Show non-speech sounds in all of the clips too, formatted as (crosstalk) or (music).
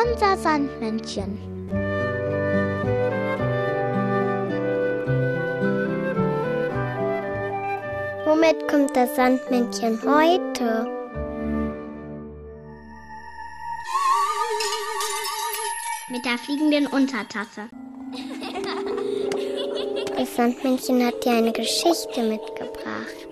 Unser Sandmännchen. Womit kommt das Sandmännchen heute? Mit der fliegenden Untertasse. Das Sandmännchen hat dir eine Geschichte mitgebracht.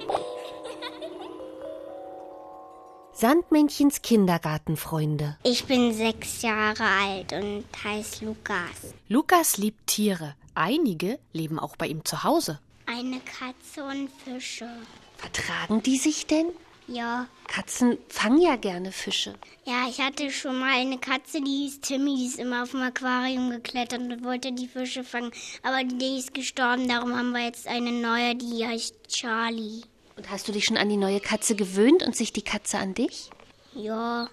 Sandmännchens Kindergartenfreunde. Ich bin sechs Jahre alt und heiße Lukas. Lukas liebt Tiere. Einige leben auch bei ihm zu Hause. Eine Katze und Fische. Vertragen die sich denn? Ja. Katzen fangen ja gerne Fische. Ja, ich hatte schon mal eine Katze, die hieß Timmy, die ist immer auf dem Aquarium geklettert und wollte die Fische fangen. Aber die ist gestorben, darum haben wir jetzt eine neue, die heißt Charlie. Und hast du dich schon an die neue Katze gewöhnt und sich die Katze an dich? Ja.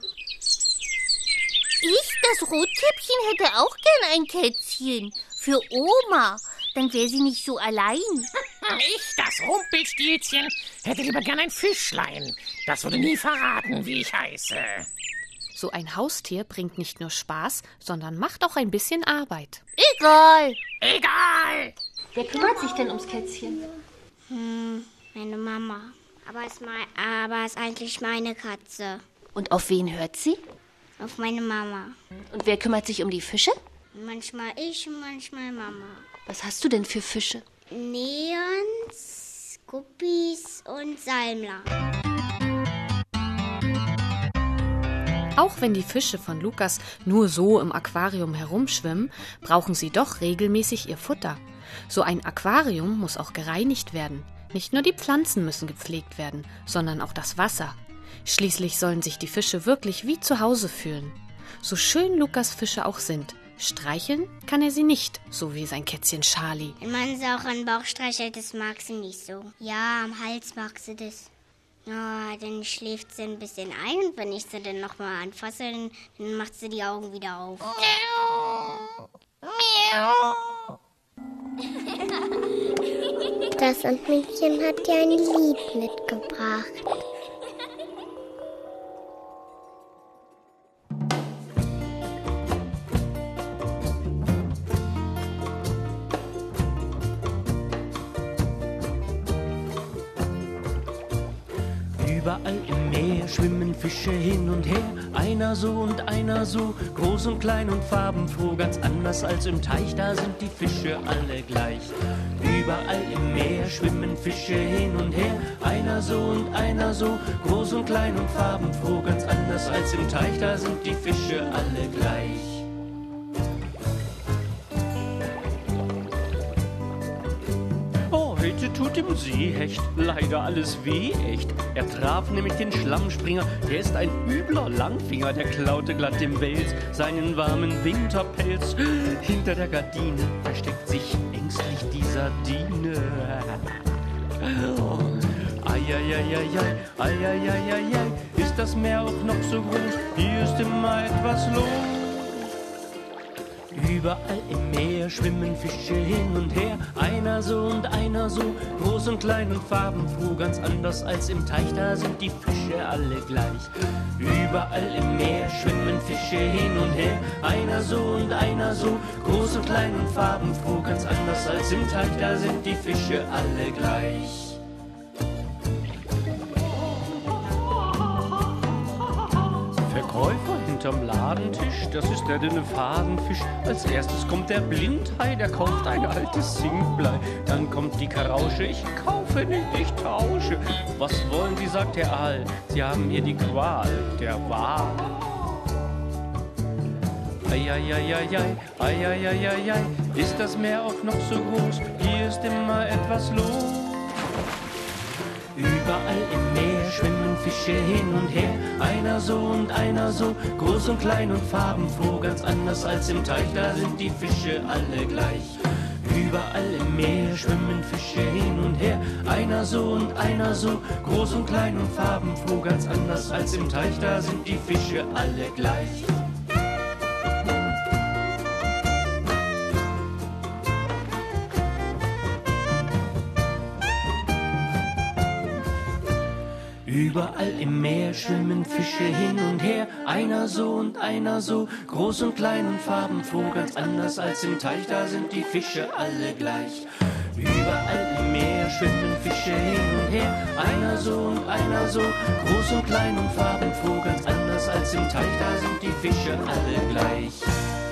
Ich, das Rotkäppchen, hätte auch gern ein Kätzchen. Für Oma. Dann wäre sie nicht so allein. (laughs) Ich, das Rumpelstilzchen, hätte lieber gern ein Fischlein. Das würde nie verraten, wie ich heiße. So ein Haustier bringt nicht nur Spaß, sondern macht auch ein bisschen Arbeit. Egal. Egal! Wer kümmert sich denn ums Kätzchen? Hm, meine Mama. Aber mein, aber ist eigentlich meine Katze. Und auf wen hört sie? Auf meine Mama. Und wer kümmert sich um die Fische? Manchmal ich und manchmal Mama. Was hast du denn für Fische? Neons, Guppies und Salmler. Auch wenn die Fische von Lukas nur so im Aquarium herumschwimmen, brauchen sie doch regelmäßig ihr Futter. So ein Aquarium muss auch gereinigt werden. Nicht nur die Pflanzen müssen gepflegt werden, sondern auch das Wasser. Schließlich sollen sich die Fische wirklich wie zu Hause fühlen. So schön Lukas Fische auch sind, streicheln kann er sie nicht, so wie sein Kätzchen Charlie. Wenn man sie auch an den Bauch streichelt, das mag sie nicht so. Ja, am Hals mag sie das. Ja, dann schläft sie ein bisschen ein und wenn ich sie dann nochmal anfasse, dann, dann macht sie die Augen wieder auf. (laughs) Das Sandmännchen hat dir ein Lied mitgebracht. Überall im Meer schwimmen Fische hin und her, einer so und einer so, groß und klein und farbenfroh, ganz anders als im Teich, da sind die Fische alle gleich. Überall im Meer schwimmen Fische hin und her, einer so und einer so, groß und klein und farbenfroh, ganz anders als im Teich, da sind die Fische alle gleich. Tut dem Seehecht leider alles weh, echt. Er traf nämlich den Schlammspringer, der ist ein übler Langfinger, der klaute glatt dem Wels seinen warmen Winterpelz. Hinter der Gardine versteckt sich ängstlich die Sardine. Eieieiei, eieieiei, ist das Meer auch noch so groß? Hier ist immer etwas los. Überall im Meer schwimmen Fische hin und her, einer so und einer so, groß und klein und farbenfroh, ganz anders als im Teich, da sind die Fische alle gleich. Überall im Meer schwimmen Fische hin und her, einer so und einer so, groß und klein und farbenfroh, ganz anders als im Teich, da sind die Fische alle gleich. Hinterm Ladentisch, das ist der dünne Fadenfisch. Als erstes kommt der Blindhai, der kauft ein altes Zinkblei. Dann kommt die Karausche, ich kaufe nicht, ich tausche. Was wollen Sie, sagt der Aal, Sie haben hier die Qual der Wahl. Eieieiei, eieieiei, ist das Meer auch noch so groß? Hier ist immer etwas los. Überall im Fische hin und her, einer so und einer so, groß und klein und farbenfroh, ganz anders als im Teich, da sind die Fische alle gleich. Überall im Meer schwimmen Fische hin und her, einer so und einer so, groß und klein und farbenfroh, ganz anders als im Teich, da sind die Fische alle gleich. Überall im Meer schwimmen Fische hin und her, einer so und einer so, groß und klein und farbenfroh, ganz anders als im Teich, da sind die Fische alle gleich. Überall im Meer schwimmen Fische hin und her, einer so und einer so, groß und klein und farbenfroh, ganz anders als im Teich, da sind die Fische alle gleich.